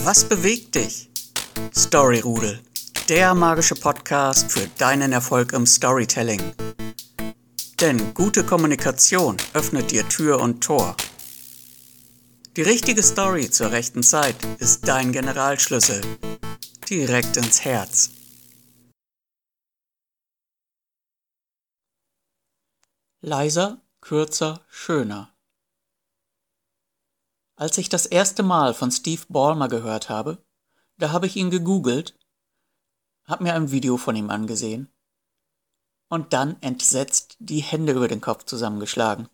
Was bewegt dich? Storyrudel, der magische Podcast für deinen Erfolg im Storytelling. Denn gute Kommunikation öffnet dir Tür und Tor. Die richtige Story zur rechten Zeit ist dein Generalschlüssel. Direkt ins Herz. Leiser, kürzer, schöner. Als ich das erste Mal von Steve Ballmer gehört habe, da habe ich ihn gegoogelt, habe mir ein Video von ihm angesehen und dann entsetzt die Hände über den Kopf zusammengeschlagen.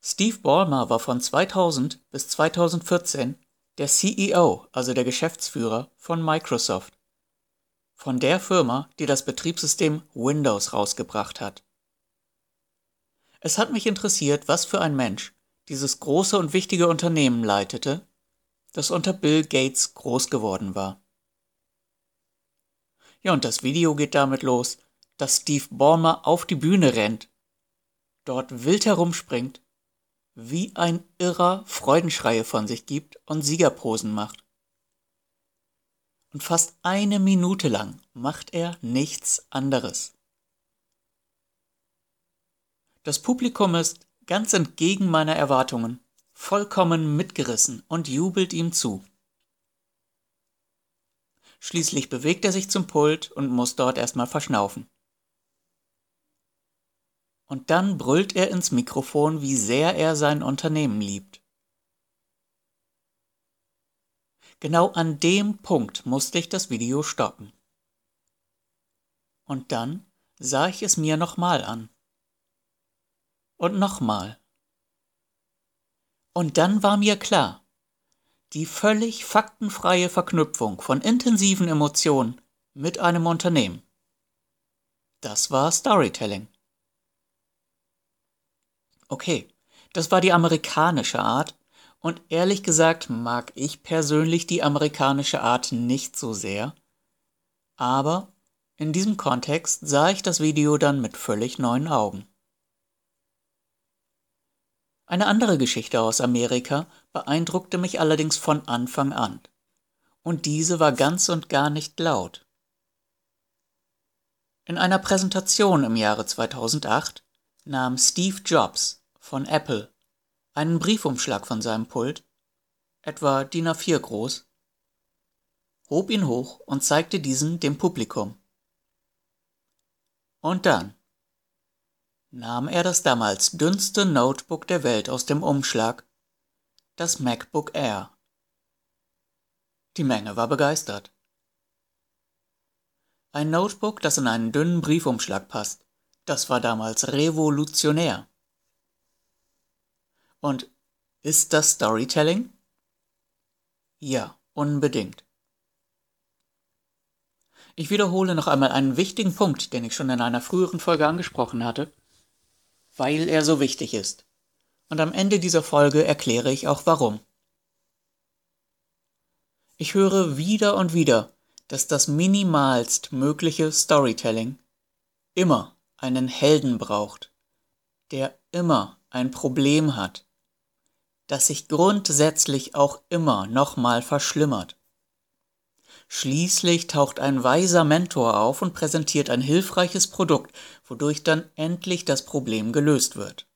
Steve Ballmer war von 2000 bis 2014 der CEO, also der Geschäftsführer von Microsoft, von der Firma, die das Betriebssystem Windows rausgebracht hat. Es hat mich interessiert, was für ein Mensch dieses große und wichtige Unternehmen leitete, das unter Bill Gates groß geworden war. Ja, und das Video geht damit los, dass Steve Ballmer auf die Bühne rennt, dort wild herumspringt, wie ein Irrer Freudenschreie von sich gibt und Siegerposen macht. Und fast eine Minute lang macht er nichts anderes. Das Publikum ist ganz entgegen meiner Erwartungen, vollkommen mitgerissen und jubelt ihm zu. Schließlich bewegt er sich zum Pult und muss dort erstmal verschnaufen. Und dann brüllt er ins Mikrofon, wie sehr er sein Unternehmen liebt. Genau an dem Punkt musste ich das Video stoppen. Und dann sah ich es mir nochmal an. Und nochmal. Und dann war mir klar, die völlig faktenfreie Verknüpfung von intensiven Emotionen mit einem Unternehmen. Das war Storytelling. Okay, das war die amerikanische Art, und ehrlich gesagt mag ich persönlich die amerikanische Art nicht so sehr, aber in diesem Kontext sah ich das Video dann mit völlig neuen Augen. Eine andere Geschichte aus Amerika beeindruckte mich allerdings von Anfang an. Und diese war ganz und gar nicht laut. In einer Präsentation im Jahre 2008 nahm Steve Jobs von Apple einen Briefumschlag von seinem Pult, etwa DIN A4 groß, hob ihn hoch und zeigte diesen dem Publikum. Und dann nahm er das damals dünnste Notebook der Welt aus dem Umschlag, das MacBook Air. Die Menge war begeistert. Ein Notebook, das in einen dünnen Briefumschlag passt, das war damals revolutionär. Und ist das Storytelling? Ja, unbedingt. Ich wiederhole noch einmal einen wichtigen Punkt, den ich schon in einer früheren Folge angesprochen hatte weil er so wichtig ist. Und am Ende dieser Folge erkläre ich auch warum. Ich höre wieder und wieder, dass das minimalst mögliche Storytelling immer einen Helden braucht, der immer ein Problem hat, das sich grundsätzlich auch immer nochmal verschlimmert. Schließlich taucht ein weiser Mentor auf und präsentiert ein hilfreiches Produkt, wodurch dann endlich das Problem gelöst wird.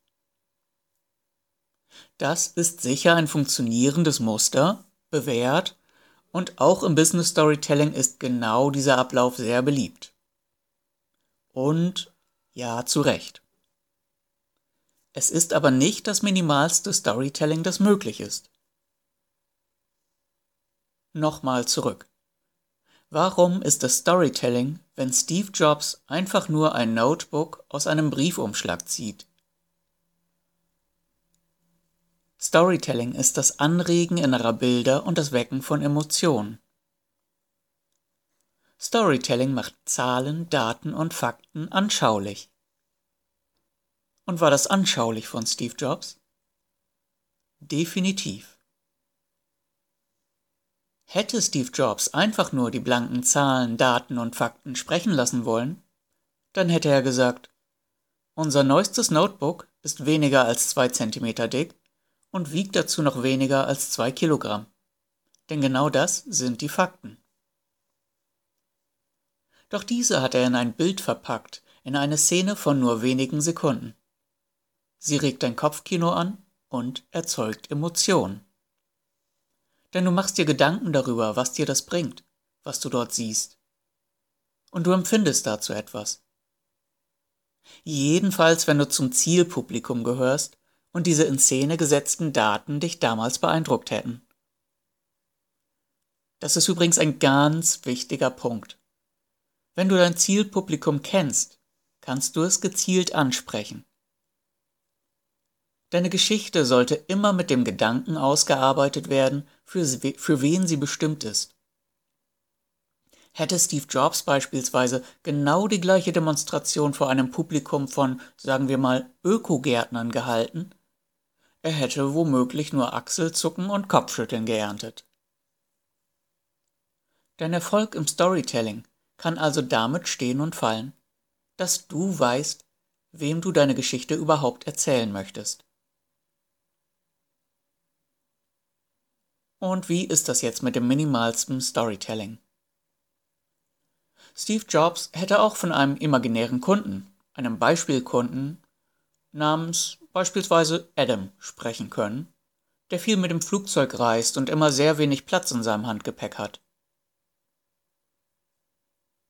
Das ist sicher ein funktionierendes Muster, bewährt, und auch im Business Storytelling ist genau dieser Ablauf sehr beliebt. Und ja, zu Recht. Es ist aber nicht das minimalste Storytelling, das möglich ist. Nochmal zurück. Warum ist es Storytelling, wenn Steve Jobs einfach nur ein Notebook aus einem Briefumschlag zieht? Storytelling ist das Anregen innerer Bilder und das Wecken von Emotionen. Storytelling macht Zahlen, Daten und Fakten anschaulich. Und war das anschaulich von Steve Jobs? Definitiv. Hätte Steve Jobs einfach nur die blanken Zahlen, Daten und Fakten sprechen lassen wollen, dann hätte er gesagt, unser neuestes Notebook ist weniger als zwei Zentimeter dick und wiegt dazu noch weniger als zwei Kilogramm. Denn genau das sind die Fakten. Doch diese hat er in ein Bild verpackt, in eine Szene von nur wenigen Sekunden. Sie regt dein Kopfkino an und erzeugt Emotionen. Denn du machst dir Gedanken darüber, was dir das bringt, was du dort siehst. Und du empfindest dazu etwas. Jedenfalls, wenn du zum Zielpublikum gehörst und diese in Szene gesetzten Daten dich damals beeindruckt hätten. Das ist übrigens ein ganz wichtiger Punkt. Wenn du dein Zielpublikum kennst, kannst du es gezielt ansprechen. Deine Geschichte sollte immer mit dem Gedanken ausgearbeitet werden, für, für wen sie bestimmt ist. Hätte Steve Jobs beispielsweise genau die gleiche Demonstration vor einem Publikum von, sagen wir mal, Ökogärtnern gehalten, er hätte womöglich nur Achselzucken und Kopfschütteln geerntet. Dein Erfolg im Storytelling kann also damit stehen und fallen, dass du weißt, wem du deine Geschichte überhaupt erzählen möchtest. Und wie ist das jetzt mit dem minimalsten Storytelling? Steve Jobs hätte auch von einem imaginären Kunden, einem Beispielkunden namens beispielsweise Adam sprechen können, der viel mit dem Flugzeug reist und immer sehr wenig Platz in seinem Handgepäck hat.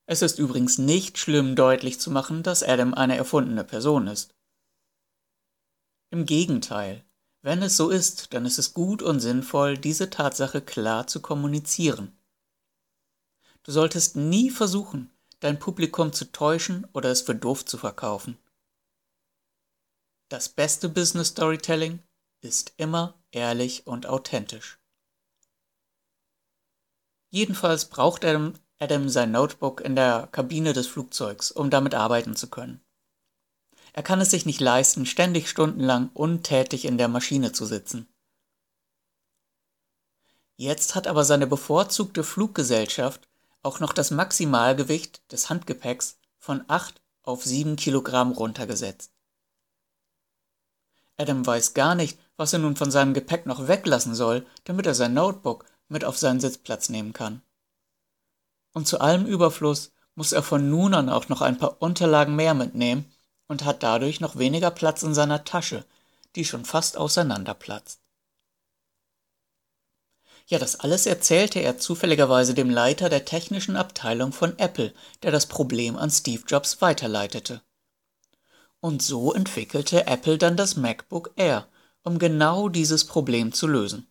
Es ist übrigens nicht schlimm deutlich zu machen, dass Adam eine erfundene Person ist. Im Gegenteil, wenn es so ist, dann ist es gut und sinnvoll, diese Tatsache klar zu kommunizieren. Du solltest nie versuchen, dein Publikum zu täuschen oder es für doof zu verkaufen. Das beste Business Storytelling ist immer ehrlich und authentisch. Jedenfalls braucht Adam, Adam sein Notebook in der Kabine des Flugzeugs, um damit arbeiten zu können. Er kann es sich nicht leisten, ständig stundenlang untätig in der Maschine zu sitzen. Jetzt hat aber seine bevorzugte Fluggesellschaft auch noch das Maximalgewicht des Handgepäcks von 8 auf 7 Kilogramm runtergesetzt. Adam weiß gar nicht, was er nun von seinem Gepäck noch weglassen soll, damit er sein Notebook mit auf seinen Sitzplatz nehmen kann. Und zu allem Überfluss muss er von nun an auch noch ein paar Unterlagen mehr mitnehmen, und hat dadurch noch weniger Platz in seiner Tasche, die schon fast auseinanderplatzt. Ja, das alles erzählte er zufälligerweise dem Leiter der technischen Abteilung von Apple, der das Problem an Steve Jobs weiterleitete. Und so entwickelte Apple dann das MacBook Air, um genau dieses Problem zu lösen.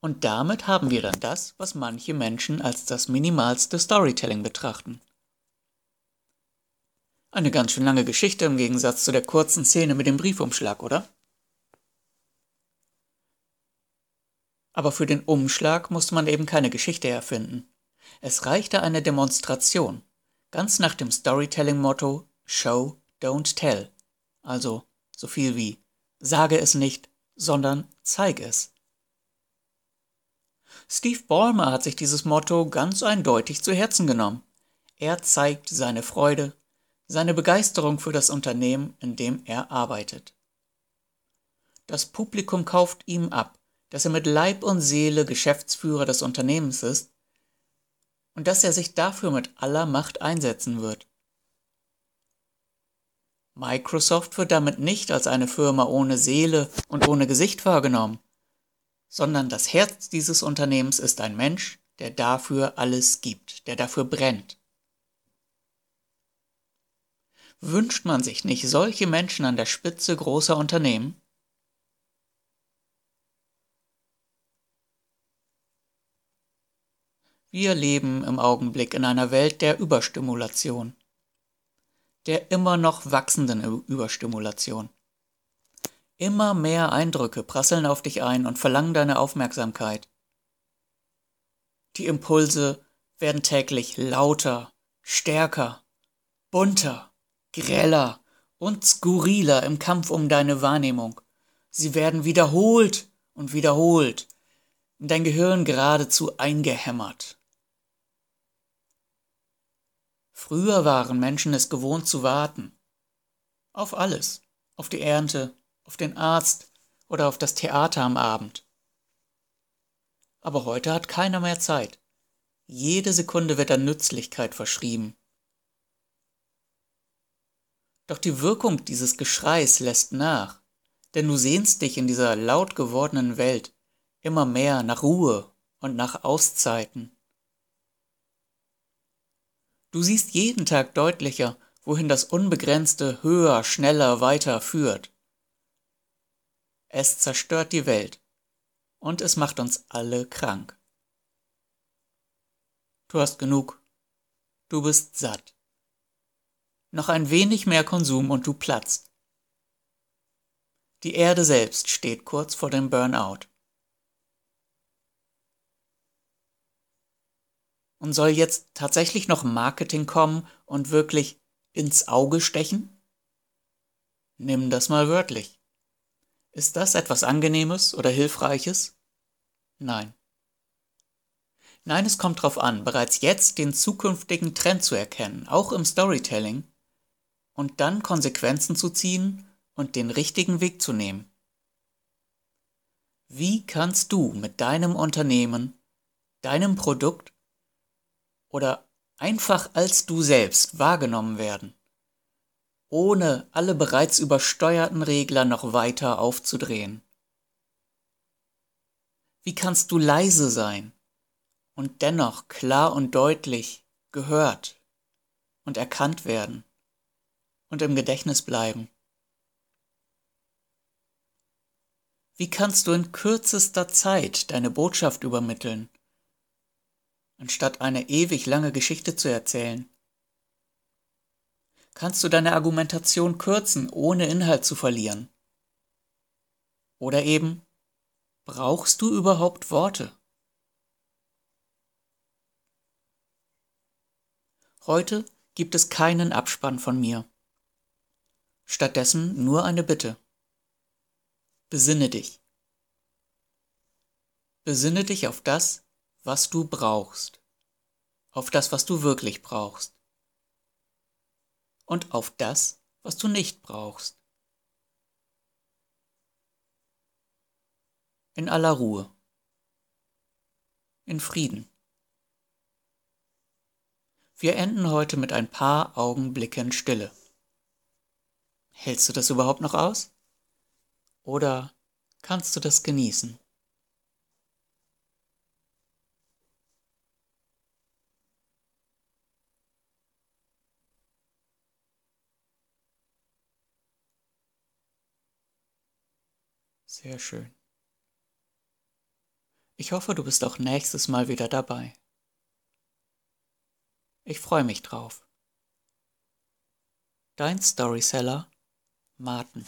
Und damit haben wir dann das, was manche Menschen als das minimalste Storytelling betrachten. Eine ganz schön lange Geschichte im Gegensatz zu der kurzen Szene mit dem Briefumschlag, oder? Aber für den Umschlag musste man eben keine Geschichte erfinden. Es reichte eine Demonstration, ganz nach dem Storytelling-Motto Show, don't tell. Also so viel wie sage es nicht, sondern zeige es. Steve Ballmer hat sich dieses Motto ganz eindeutig zu Herzen genommen. Er zeigt seine Freude, seine Begeisterung für das Unternehmen, in dem er arbeitet. Das Publikum kauft ihm ab, dass er mit Leib und Seele Geschäftsführer des Unternehmens ist und dass er sich dafür mit aller Macht einsetzen wird. Microsoft wird damit nicht als eine Firma ohne Seele und ohne Gesicht wahrgenommen, sondern das Herz dieses Unternehmens ist ein Mensch, der dafür alles gibt, der dafür brennt. Wünscht man sich nicht solche Menschen an der Spitze großer Unternehmen? Wir leben im Augenblick in einer Welt der Überstimulation, der immer noch wachsenden Überstimulation. Immer mehr Eindrücke prasseln auf dich ein und verlangen deine Aufmerksamkeit. Die Impulse werden täglich lauter, stärker, bunter greller und skurriler im Kampf um deine Wahrnehmung. Sie werden wiederholt und wiederholt, in dein Gehirn geradezu eingehämmert. Früher waren Menschen es gewohnt zu warten. Auf alles, auf die Ernte, auf den Arzt oder auf das Theater am Abend. Aber heute hat keiner mehr Zeit. Jede Sekunde wird an Nützlichkeit verschrieben. Doch die Wirkung dieses Geschreis lässt nach, denn du sehnst dich in dieser laut gewordenen Welt immer mehr nach Ruhe und nach Auszeiten. Du siehst jeden Tag deutlicher, wohin das Unbegrenzte höher, schneller, weiter führt. Es zerstört die Welt und es macht uns alle krank. Du hast genug. Du bist satt. Noch ein wenig mehr Konsum und du platzt. Die Erde selbst steht kurz vor dem Burnout. Und soll jetzt tatsächlich noch Marketing kommen und wirklich ins Auge stechen? Nimm das mal wörtlich. Ist das etwas Angenehmes oder Hilfreiches? Nein. Nein, es kommt darauf an, bereits jetzt den zukünftigen Trend zu erkennen, auch im Storytelling, und dann Konsequenzen zu ziehen und den richtigen Weg zu nehmen. Wie kannst du mit deinem Unternehmen, deinem Produkt oder einfach als du selbst wahrgenommen werden, ohne alle bereits übersteuerten Regler noch weiter aufzudrehen? Wie kannst du leise sein und dennoch klar und deutlich gehört und erkannt werden und im Gedächtnis bleiben? Wie kannst du in kürzester Zeit deine Botschaft übermitteln, anstatt eine ewig lange Geschichte zu erzählen? Kannst du deine Argumentation kürzen, ohne Inhalt zu verlieren? Oder eben, brauchst du überhaupt Worte? Heute gibt es keinen Abspann von mir. Stattdessen nur eine Bitte. Besinne dich. Besinne dich auf das, was du brauchst, auf das, was du wirklich brauchst und auf das, was du nicht brauchst. In aller Ruhe, in Frieden. Wir enden heute mit ein paar Augenblicken Stille. Hältst du das überhaupt noch aus? Oder kannst du das genießen? Sehr schön. Ich hoffe, du bist auch nächstes Mal wieder dabei. Ich freue mich drauf. Dein Storyseller Martin